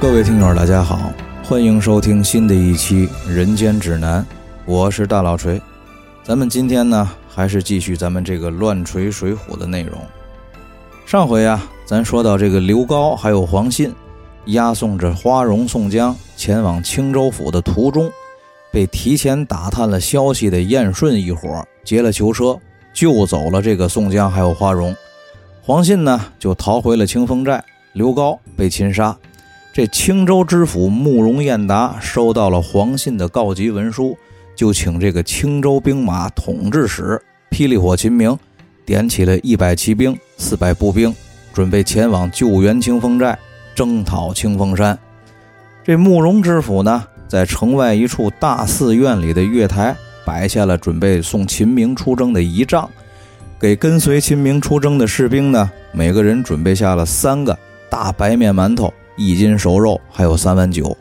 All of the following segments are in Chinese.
各位听友，大家好，欢迎收听新的一期《人间指南》，我是大老锤。咱们今天呢，还是继续咱们这个乱锤水浒的内容。上回啊，咱说到这个刘高还有黄信押送着花荣、宋江前往青州府的途中，被提前打探了消息的燕顺一伙劫了囚车，救走了这个宋江还有花荣。黄信呢，就逃回了清风寨，刘高被擒杀。这青州知府慕容彦达收到了黄信的告急文书，就请这个青州兵马统制使霹雳火秦明点起了一百骑兵、四百步兵，准备前往救援清风寨，征讨清风山。这慕容知府呢，在城外一处大寺院里的月台摆下了准备送秦明出征的仪仗，给跟随秦明出征的士兵呢，每个人准备下了三个大白面馒头。一斤熟肉，还有三碗酒，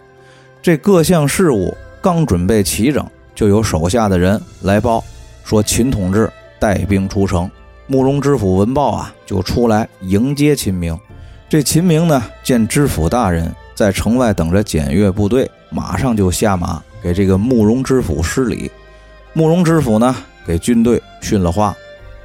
这各项事务刚准备齐整，就有手下的人来报，说秦同志带兵出城。慕容知府闻报啊，就出来迎接秦明。这秦明呢，见知府大人在城外等着检阅部队，马上就下马给这个慕容知府施礼。慕容知府呢，给军队训了话，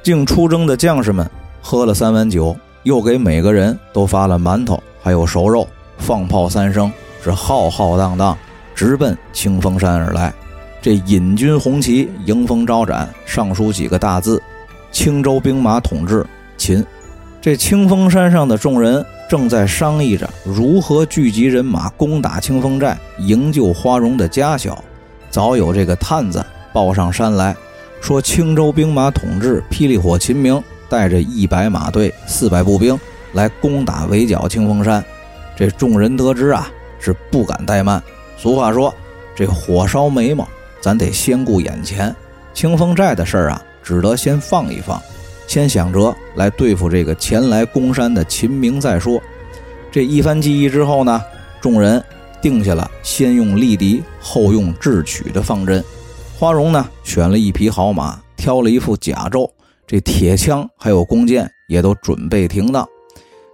竟出征的将士们喝了三碗酒，又给每个人都发了馒头，还有熟肉。放炮三声，是浩浩荡荡直奔清风山而来。这引军红旗，迎风招展，上书几个大字：“青州兵马统制秦。”这清风山上的众人正在商议着如何聚集人马攻打清风寨，营救花荣的家小。早有这个探子报上山来说，青州兵马统制霹雳火秦明带着一百马队、四百步兵来攻打围剿清风山。这众人得知啊，是不敢怠慢。俗话说：“这火烧眉毛，咱得先顾眼前。清风寨的事儿啊，只得先放一放，先想着来对付这个前来攻山的秦明再说。”这一番记忆之后呢，众人定下了先用力敌，后用智取的方针。花荣呢，选了一匹好马，挑了一副甲胄，这铁枪还有弓箭也都准备停当。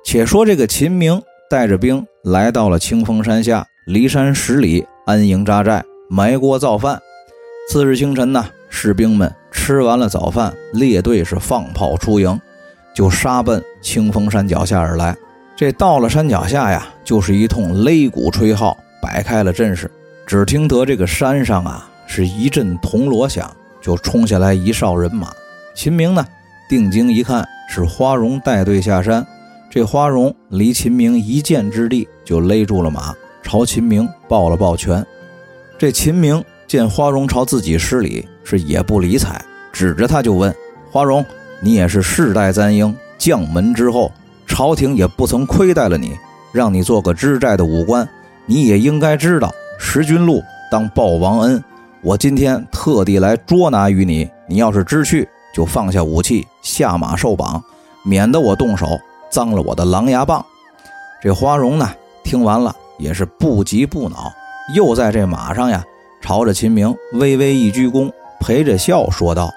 且说这个秦明。带着兵来到了清风山下，离山十里安营扎寨，埋锅造饭。次日清晨呢，士兵们吃完了早饭，列队是放炮出营，就杀奔清风山脚下而来。这到了山脚下呀，就是一通擂鼓吹号，摆开了阵势。只听得这个山上啊，是一阵铜锣响，就冲下来一哨人马。秦明呢，定睛一看，是花荣带队下山。这花荣离秦明一箭之地，就勒住了马，朝秦明抱了抱拳。这秦明见花荣朝自己施礼，是也不理睬，指着他就问：“花荣，你也是世代簪缨，将门之后，朝廷也不曾亏待了你，让你做个知寨的武官，你也应该知道识君禄当报王恩。我今天特地来捉拿于你，你要是知趣，就放下武器，下马受绑，免得我动手。”脏了我的狼牙棒，这花荣呢，听完了也是不急不恼，又在这马上呀，朝着秦明微微一鞠躬，陪着笑说道：“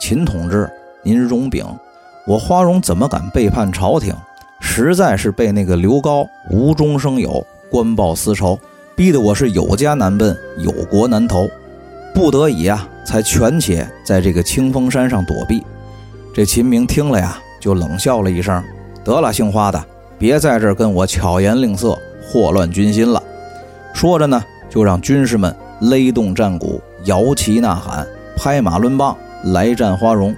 秦同志，您容禀，我花荣怎么敢背叛朝廷？实在是被那个刘高无中生有，官报私仇，逼得我是有家难奔，有国难投，不得已呀，才权且在这个清风山上躲避。”这秦明听了呀，就冷笑了一声。得了，姓花的，别在这儿跟我巧言令色，祸乱军心了。说着呢，就让军士们勒动战鼓，摇旗呐喊，拍马抡棒来战花荣。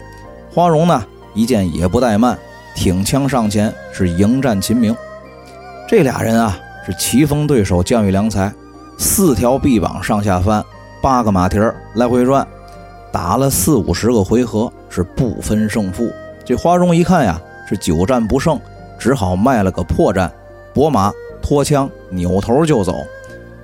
花荣呢，一见也不怠慢，挺枪上前是迎战秦明。这俩人啊，是棋逢对手，将遇良才。四条臂膀上下翻，八个马蹄儿来回转，打了四五十个回合，是不分胜负。这花荣一看呀。是久战不胜，只好卖了个破绽，拨马脱枪，扭头就走。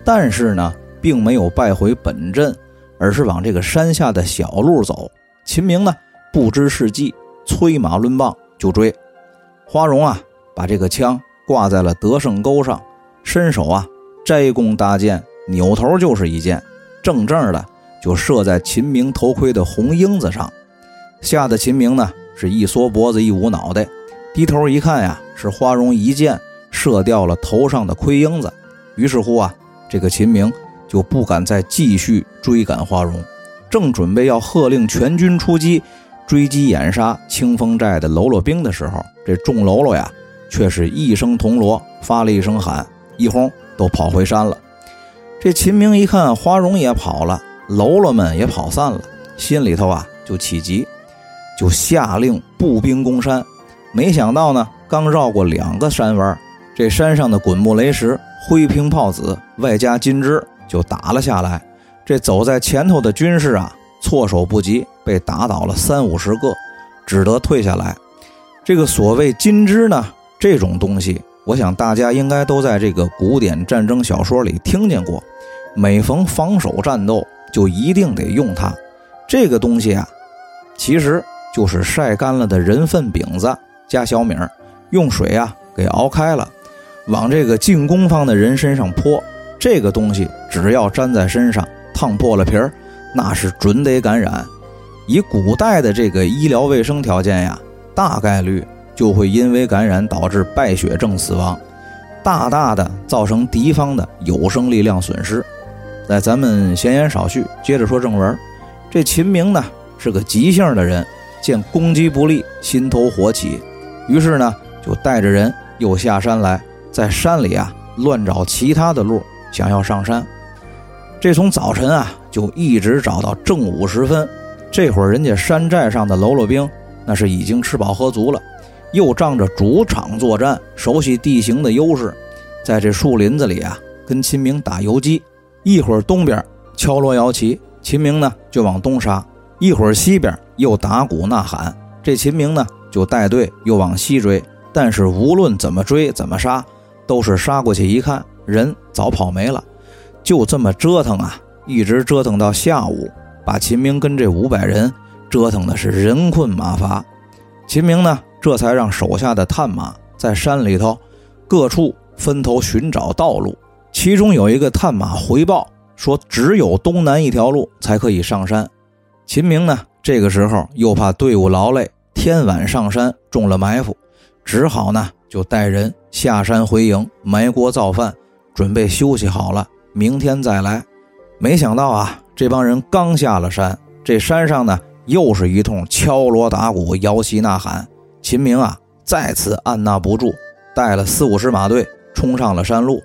但是呢，并没有败回本阵，而是往这个山下的小路走。秦明呢，不知是计，催马抡棒就追。花荣啊，把这个枪挂在了得胜钩上，伸手啊摘弓搭箭，扭头就是一箭，正正的就射在秦明头盔的红缨子上，吓得秦明呢。是一缩脖子，一捂脑袋，低头一看呀，是花荣一箭射掉了头上的盔缨子，于是乎啊，这个秦明就不敢再继续追赶花荣，正准备要喝令全军出击，追击掩杀清风寨的喽啰兵的时候，这众喽啰呀，却是一声铜锣发了一声喊，一哄都跑回山了。这秦明一看花荣也跑了，喽啰们也跑散了，心里头啊就起急，就下令步兵攻山。没想到呢，刚绕过两个山弯。这山上的滚木雷石、灰瓶炮子，外加金枝，就打了下来。这走在前头的军士啊，措手不及，被打倒了三五十个，只得退下来。这个所谓金枝呢，这种东西，我想大家应该都在这个古典战争小说里听见过。每逢防守战斗，就一定得用它。这个东西啊，其实就是晒干了的人粪饼子加小米儿，用水啊给熬开了。往这个进攻方的人身上泼，这个东西只要粘在身上，烫破了皮儿，那是准得感染。以古代的这个医疗卫生条件呀，大概率就会因为感染导致败血症死亡，大大的造成敌方的有生力量损失。在咱们闲言少叙，接着说正文。这秦明呢是个急性的人，见攻击不利，心头火起，于是呢就带着人又下山来。在山里啊，乱找其他的路，想要上山。这从早晨啊，就一直找到正午时分。这会儿，人家山寨上的喽啰兵那是已经吃饱喝足了，又仗着主场作战，熟悉地形的优势，在这树林子里啊，跟秦明打游击。一会儿东边敲锣摇旗，秦明呢就往东杀；一会儿西边又打鼓呐喊，这秦明呢就带队又往西追。但是无论怎么追，怎么杀。都是杀过去一看，人早跑没了，就这么折腾啊，一直折腾到下午，把秦明跟这五百人折腾的是人困马乏。秦明呢，这才让手下的探马在山里头各处分头寻找道路。其中有一个探马回报说，只有东南一条路才可以上山。秦明呢，这个时候又怕队伍劳累，天晚上山中了埋伏，只好呢。就带人下山回营埋锅造饭，准备休息好了，明天再来。没想到啊，这帮人刚下了山，这山上呢又是一通敲锣打鼓、摇旗呐喊。秦明啊再次按捺不住，带了四五十马队冲上了山路，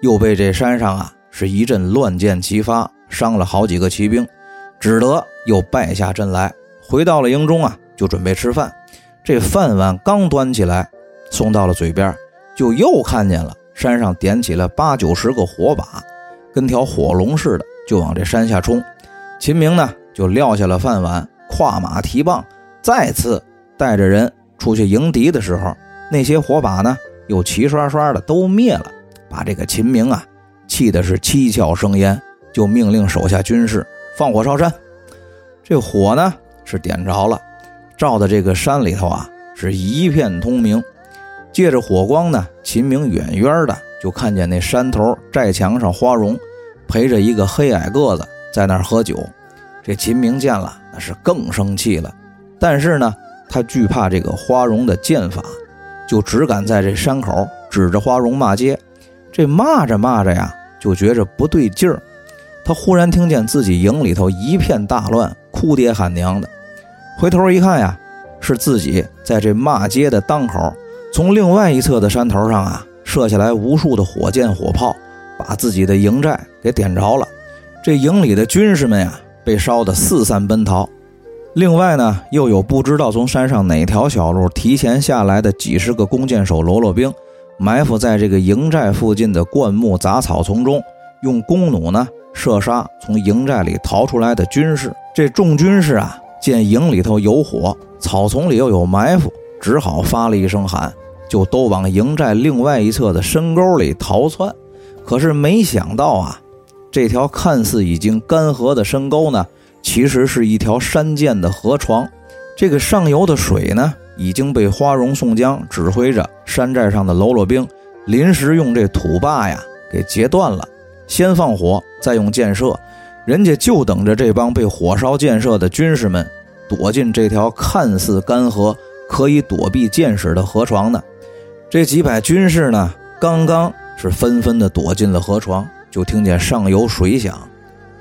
又被这山上啊是一阵乱箭齐发，伤了好几个骑兵，只得又败下阵来。回到了营中啊，就准备吃饭。这饭碗刚端起来。送到了嘴边，就又看见了山上点起了八九十个火把，跟条火龙似的，就往这山下冲。秦明呢，就撂下了饭碗，跨马提棒，再次带着人出去迎敌的时候，那些火把呢，又齐刷刷的都灭了，把这个秦明啊，气的是七窍生烟，就命令手下军士放火烧山。这火呢是点着了，照的这个山里头啊，是一片通明。借着火光呢，秦明远远的就看见那山头寨墙上，花荣陪着一个黑矮个子在那儿喝酒。这秦明见了，那是更生气了。但是呢，他惧怕这个花荣的剑法，就只敢在这山口指着花荣骂街。这骂着骂着呀，就觉着不对劲儿。他忽然听见自己营里头一片大乱，哭爹喊娘的。回头一看呀，是自己在这骂街的当口。从另外一侧的山头上啊，射下来无数的火箭火炮，把自己的营寨给点着了。这营里的军士们呀，被烧得四散奔逃。另外呢，又有不知道从山上哪条小路提前下来的几十个弓箭手喽啰兵，埋伏在这个营寨附近的灌木杂草丛中，用弓弩呢射杀从营寨里逃出来的军士。这众军士啊，见营里头有火，草丛里又有埋伏，只好发了一声喊。就都往营寨另外一侧的深沟里逃窜，可是没想到啊，这条看似已经干涸的深沟呢，其实是一条山涧的河床。这个上游的水呢，已经被花荣、宋江指挥着山寨上的喽啰兵临时用这土坝呀给截断了，先放火，再用箭射。人家就等着这帮被火烧箭射的军士们躲进这条看似干涸、可以躲避箭矢的河床呢。这几百军士呢，刚刚是纷纷的躲进了河床，就听见上游水响。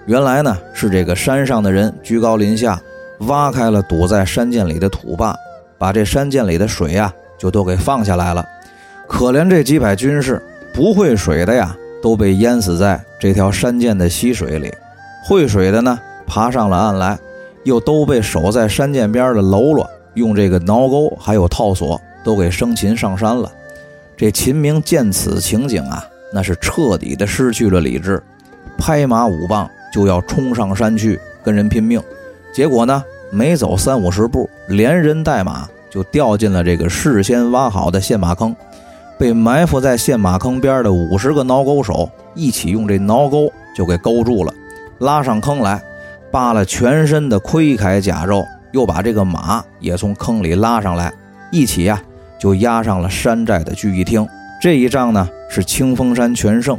原来呢是这个山上的人居高临下，挖开了堵在山涧里的土坝，把这山涧里的水呀就都给放下来了。可怜这几百军士不会水的呀，都被淹死在这条山涧的溪水里；会水的呢，爬上了岸来，又都被守在山涧边的喽啰用这个挠钩还有套索都给生擒上山了。这秦明见此情景啊，那是彻底的失去了理智，拍马舞棒。就要冲上山去跟人拼命，结果呢，没走三五十步，连人带马就掉进了这个事先挖好的陷马坑，被埋伏在陷马坑边的五十个挠钩手一起用这挠钩就给勾住了，拉上坑来，扒了全身的盔铠甲胄，又把这个马也从坑里拉上来，一起呀就押上了山寨的聚义厅。这一仗呢是清风山全胜，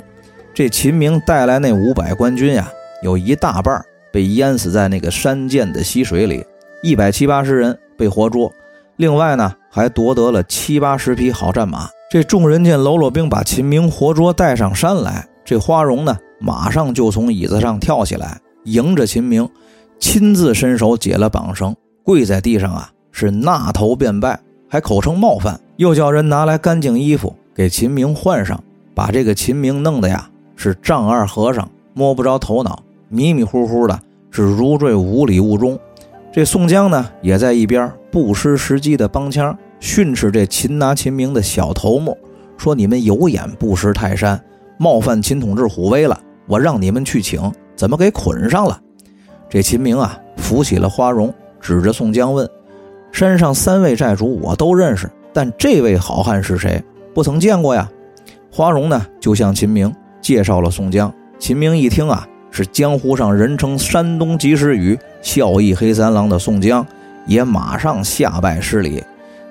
这秦明带来那五百官军呀。有一大半被淹死在那个山涧的溪水里，一百七八十人被活捉，另外呢还夺得了七八十匹好战马。这众人见喽啰兵把秦明活捉带上山来，这花荣呢马上就从椅子上跳起来，迎着秦明，亲自伸手解了绑绳，跪在地上啊是纳头便拜，还口称冒犯，又叫人拿来干净衣服给秦明换上，把这个秦明弄得呀是丈二和尚摸不着头脑。迷迷糊糊的，是如坠五里雾中。这宋江呢，也在一边不失时机的帮腔训斥这擒拿秦明的小头目，说：“你们有眼不识泰山，冒犯秦统治虎威了。我让你们去请，怎么给捆上了？”这秦明啊，扶起了花荣，指着宋江问：“山上三位寨主我都认识，但这位好汉是谁？不曾见过呀。”花荣呢，就向秦明介绍了宋江。秦明一听啊。是江湖上人称山东及时雨、孝义黑三郎的宋江，也马上下拜施礼。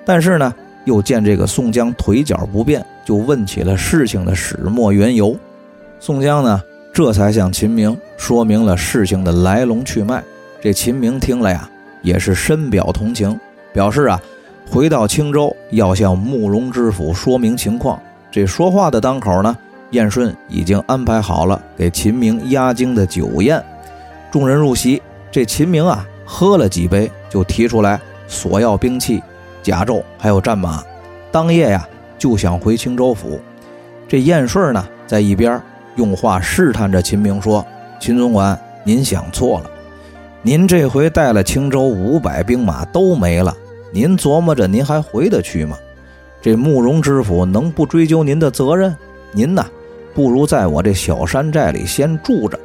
但是呢，又见这个宋江腿脚不便，就问起了事情的始末缘由。宋江呢，这才向秦明说明了事情的来龙去脉。这秦明听了呀，也是深表同情，表示啊，回到青州要向慕容知府说明情况。这说话的当口呢。燕顺已经安排好了给秦明压惊的酒宴，众人入席。这秦明啊，喝了几杯，就提出来索要兵器、甲胄还有战马。当夜呀，就想回青州府。这燕顺呢，在一边用话试探着秦明说：“秦总管，您想错了。您这回带了青州五百兵马都没了，您琢磨着您还回得去吗？这慕容知府能不追究您的责任？您呢？”不如在我这小山寨里先住着。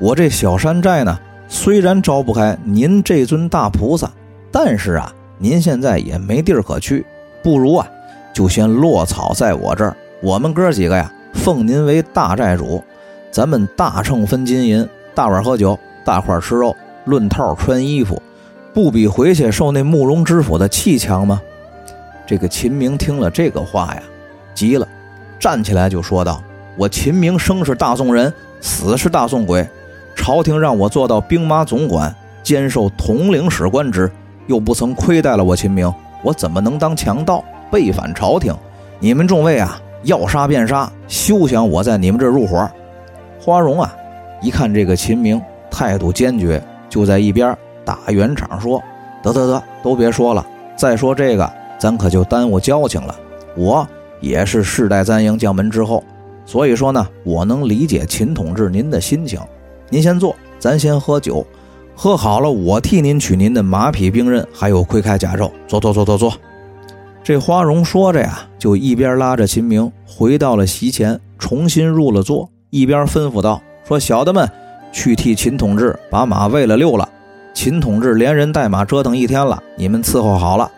我这小山寨呢，虽然招不开您这尊大菩萨，但是啊，您现在也没地儿可去。不如啊，就先落草在我这儿。我们哥几个呀，奉您为大寨主，咱们大秤分金银，大碗喝酒，大块吃肉，论套穿衣服，不比回去受那慕容知府的气强吗？这个秦明听了这个话呀，急了，站起来就说道。我秦明生是大宋人，死是大宋鬼。朝廷让我做到兵马总管，兼受统领使官职，又不曾亏待了我秦明，我怎么能当强盗背反朝廷？你们众位啊，要杀便杀，休想我在你们这儿入伙。花荣啊，一看这个秦明态度坚决，就在一边打圆场说：“得得得，都别说了，再说这个，咱可就耽误交情了。我也是世代簪缨将门之后。”所以说呢，我能理解秦统治您的心情。您先坐，咱先喝酒，喝好了，我替您取您的马匹兵刃，还有盔铠甲胄。坐坐坐坐坐。这花荣说着呀，就一边拉着秦明回到了席前，重新入了座，一边吩咐道：“说小的们，去替秦统治把马喂了溜了。秦统治连人带马折腾一天了，你们伺候好了。”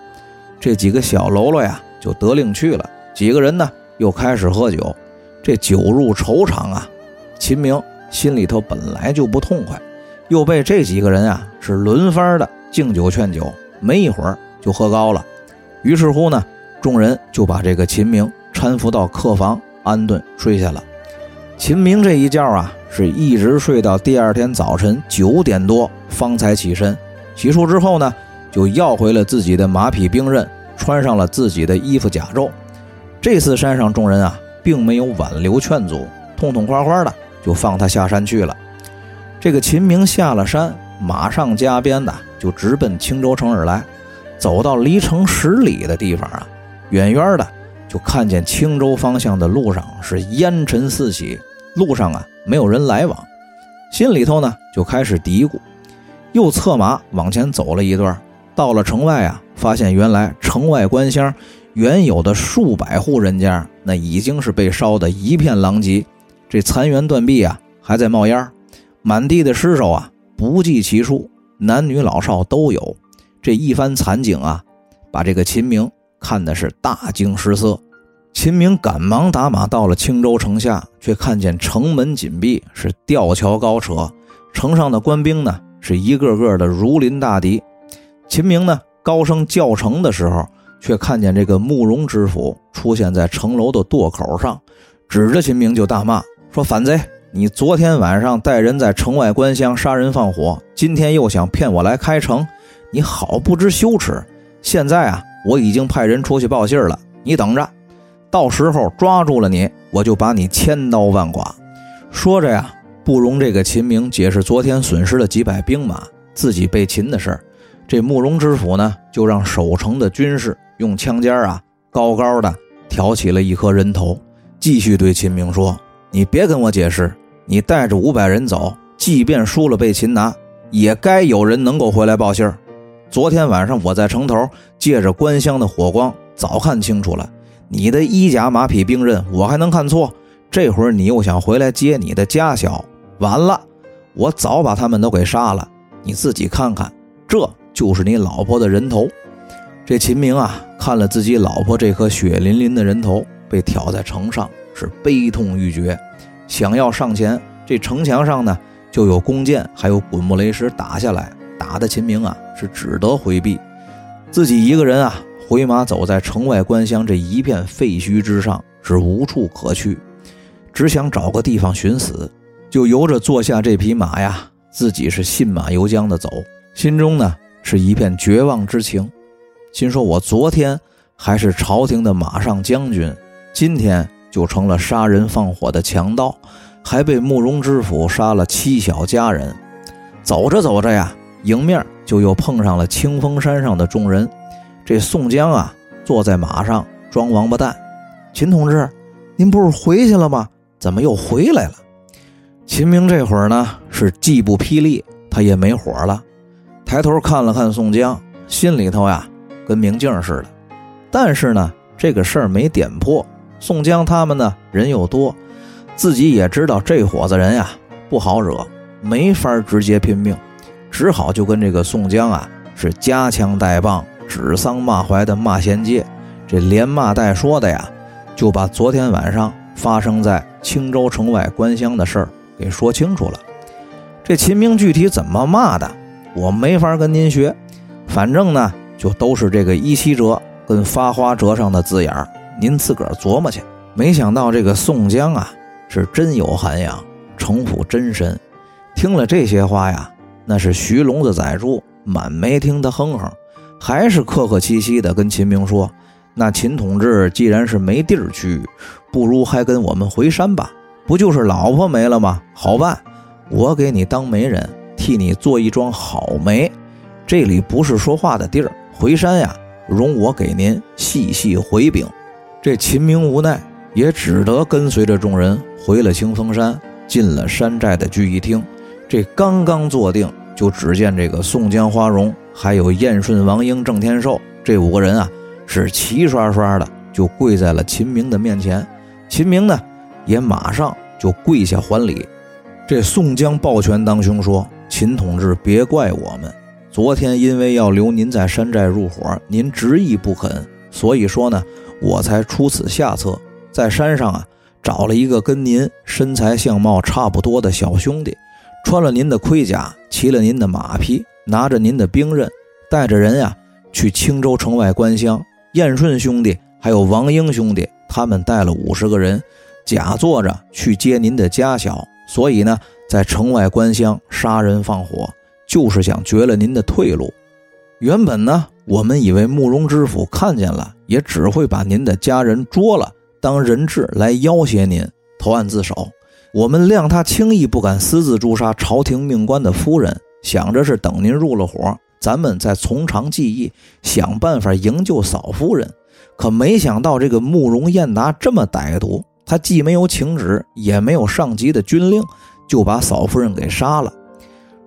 这几个小喽啰呀，就得令去了。几个人呢，又开始喝酒。这酒入愁肠啊，秦明心里头本来就不痛快，又被这几个人啊是轮番的敬酒劝酒，没一会儿就喝高了。于是乎呢，众人就把这个秦明搀扶到客房安顿睡下了。秦明这一觉啊，是一直睡到第二天早晨九点多方才起身。洗漱之后呢，就要回了自己的马匹兵刃，穿上了自己的衣服甲胄。这次山上众人啊。并没有挽留劝阻，痛痛快快的就放他下山去了。这个秦明下了山，马上加鞭的就直奔青州城而来。走到离城十里的地方啊，远远的就看见青州方向的路上是烟尘四起，路上啊没有人来往，心里头呢就开始嘀咕。又策马往前走了一段，到了城外啊，发现原来城外官乡原有的数百户人家，那已经是被烧得一片狼藉，这残垣断壁啊还在冒烟，满地的尸首啊不计其数，男女老少都有。这一番惨景啊，把这个秦明看的是大惊失色。秦明赶忙打马到了青州城下，却看见城门紧闭，是吊桥高扯，城上的官兵呢是一个个的如临大敌。秦明呢高声叫城的时候，却看见这个慕容知府出现在城楼的垛口上，指着秦明就大骂说：“反贼！你昨天晚上带人在城外关厢杀人放火，今天又想骗我来开城。”你好不知羞耻！现在啊，我已经派人出去报信了，你等着，到时候抓住了你，我就把你千刀万剐。说着呀，不容这个秦明解释昨天损失了几百兵马，自己被擒的事儿。这慕容知府呢，就让守城的军士用枪尖啊，高高的挑起了一颗人头，继续对秦明说：“你别跟我解释，你带着五百人走，即便输了被擒拿，也该有人能够回来报信儿。”昨天晚上我在城头借着官乡的火光，早看清楚了，你的衣甲马匹兵刃，我还能看错？这会儿你又想回来接你的家小，完了，我早把他们都给杀了。你自己看看，这就是你老婆的人头。这秦明啊，看了自己老婆这颗血淋淋的人头被挑在城上，是悲痛欲绝，想要上前。这城墙上呢，就有弓箭，还有滚木雷石打下来。打的秦明啊，是只得回避，自己一个人啊，回马走在城外关乡这一片废墟之上，是无处可去，只想找个地方寻死，就由着坐下这匹马呀，自己是信马由缰的走，心中呢是一片绝望之情，心说我昨天还是朝廷的马上将军，今天就成了杀人放火的强盗，还被慕容知府杀了妻小家人，走着走着呀。迎面就又碰上了清风山上的众人，这宋江啊坐在马上装王八蛋。秦同志，您不是回去了吗？怎么又回来了？秦明这会儿呢是既不霹雳，他也没火了，抬头看了看宋江，心里头呀跟明镜似的。但是呢这个事儿没点破，宋江他们呢人又多，自己也知道这伙子人呀不好惹，没法直接拼命。只好就跟这个宋江啊是夹枪带棒、指桑骂槐的骂仙界，这连骂带说的呀，就把昨天晚上发生在青州城外关乡的事儿给说清楚了。这秦明具体怎么骂的，我没法跟您学，反正呢就都是这个一七折跟发花折上的字眼儿，您自个儿琢磨去。没想到这个宋江啊是真有涵养，城府真深，听了这些话呀。那是徐龙的宰猪，满没听他哼哼，还是客客气气的跟秦明说：“那秦同志既然是没地儿去，不如还跟我们回山吧？不就是老婆没了吗？好办，我给你当媒人，替你做一桩好媒。这里不是说话的地儿，回山呀，容我给您细细回禀。”这秦明无奈，也只得跟随着众人回了清风山，进了山寨的聚义厅。这刚刚坐定，就只见这个宋江、花荣，还有燕顺、王英、郑天寿这五个人啊，是齐刷刷的就跪在了秦明的面前。秦明呢，也马上就跪下还礼。这宋江抱拳当胸说：“秦同志，别怪我们，昨天因为要留您在山寨入伙，您执意不肯，所以说呢，我才出此下策，在山上啊找了一个跟您身材相貌差不多的小兄弟。”穿了您的盔甲，骑了您的马匹，拿着您的兵刃，带着人呀去青州城外关乡。燕顺兄弟还有王英兄弟，他们带了五十个人，假坐着去接您的家小。所以呢，在城外关乡杀人放火，就是想绝了您的退路。原本呢，我们以为慕容知府看见了，也只会把您的家人捉了，当人质来要挟您投案自首。我们谅他轻易不敢私自诛杀朝廷命官的夫人，想着是等您入了伙，咱们再从长计议，想办法营救嫂夫人。可没想到这个慕容燕达这么歹毒，他既没有请旨，也没有上级的军令，就把嫂夫人给杀了。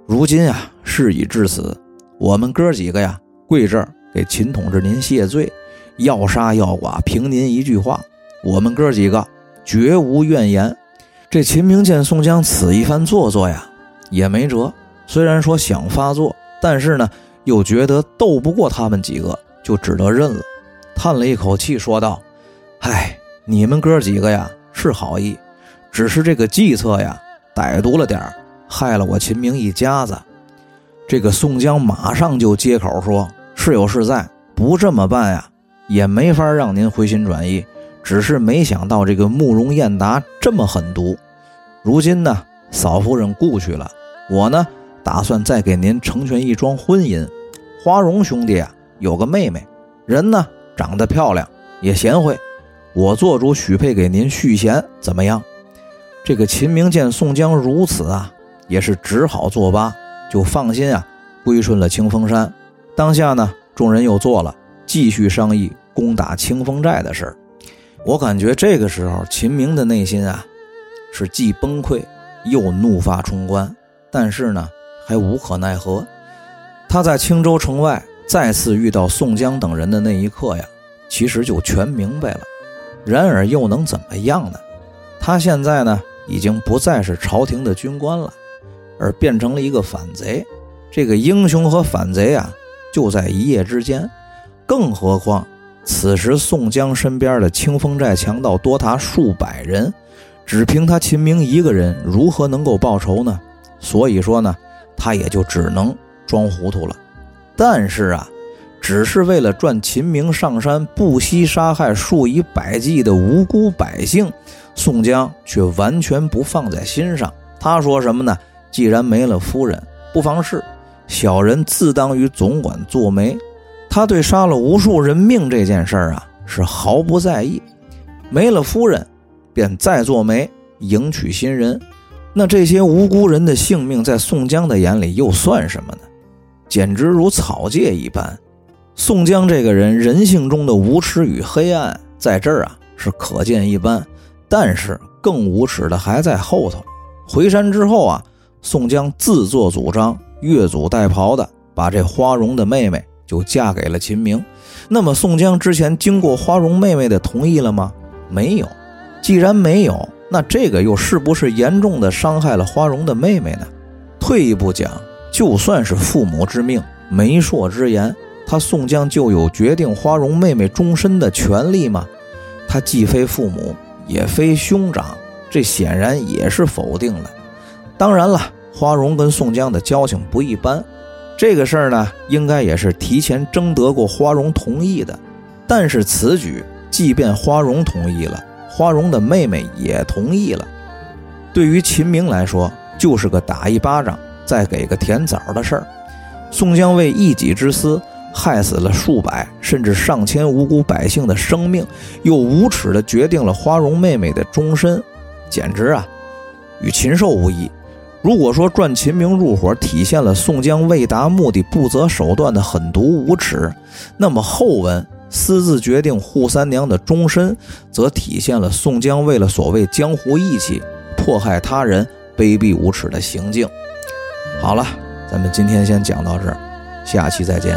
如今啊，事已至此，我们哥几个呀，跪这儿给秦同志您谢罪，要杀要剐，凭您一句话，我们哥几个绝无怨言。这秦明见宋江此一番做作呀，也没辙。虽然说想发作，但是呢，又觉得斗不过他们几个，就只得认了。叹了一口气，说道：“唉，你们哥几个呀，是好意，只是这个计策呀，歹毒了点害了我秦明一家子。”这个宋江马上就接口说：“是有是在，不这么办呀，也没法让您回心转意。”只是没想到这个慕容燕达这么狠毒，如今呢，嫂夫人故去了，我呢打算再给您成全一桩婚姻。花荣兄弟啊，有个妹妹，人呢长得漂亮，也贤惠，我做主许配给您续弦，怎么样？这个秦明见宋江如此啊，也是只好作罢，就放心啊，归顺了清风山。当下呢，众人又做了继续商议攻打清风寨的事儿。我感觉这个时候，秦明的内心啊，是既崩溃又怒发冲冠，但是呢，还无可奈何。他在青州城外再次遇到宋江等人的那一刻呀，其实就全明白了。然而又能怎么样呢？他现在呢，已经不再是朝廷的军官了，而变成了一个反贼。这个英雄和反贼啊，就在一夜之间。更何况。此时，宋江身边的清风寨强盗多达数百人，只凭他秦明一个人，如何能够报仇呢？所以说呢，他也就只能装糊涂了。但是啊，只是为了赚秦明上山，不惜杀害数以百计的无辜百姓，宋江却完全不放在心上。他说什么呢？既然没了夫人，不妨事，小人自当于总管做媒。他对杀了无数人命这件事儿啊是毫不在意，没了夫人，便再做媒迎娶新人。那这些无辜人的性命，在宋江的眼里又算什么呢？简直如草芥一般。宋江这个人人性中的无耻与黑暗，在这儿啊是可见一斑。但是更无耻的还在后头。回山之后啊，宋江自作主张，越俎代庖的把这花荣的妹妹。就嫁给了秦明，那么宋江之前经过花荣妹妹的同意了吗？没有。既然没有，那这个又是不是严重的伤害了花荣的妹妹呢？退一步讲，就算是父母之命、媒妁之言，他宋江就有决定花荣妹妹终身的权利吗？他既非父母，也非兄长，这显然也是否定了。当然了，花荣跟宋江的交情不一般。这个事儿呢，应该也是提前征得过花荣同意的，但是此举即便花荣同意了，花荣的妹妹也同意了，对于秦明来说就是个打一巴掌再给个甜枣的事儿。宋江为一己之私害死了数百甚至上千无辜百姓的生命，又无耻地决定了花荣妹妹的终身，简直啊，与禽兽无异。如果说赚秦明入伙体现了宋江为达目的不择手段的狠毒无耻，那么后文私自决定扈三娘的终身，则体现了宋江为了所谓江湖义气，迫害他人卑鄙无耻的行径。好了，咱们今天先讲到这儿，下期再见。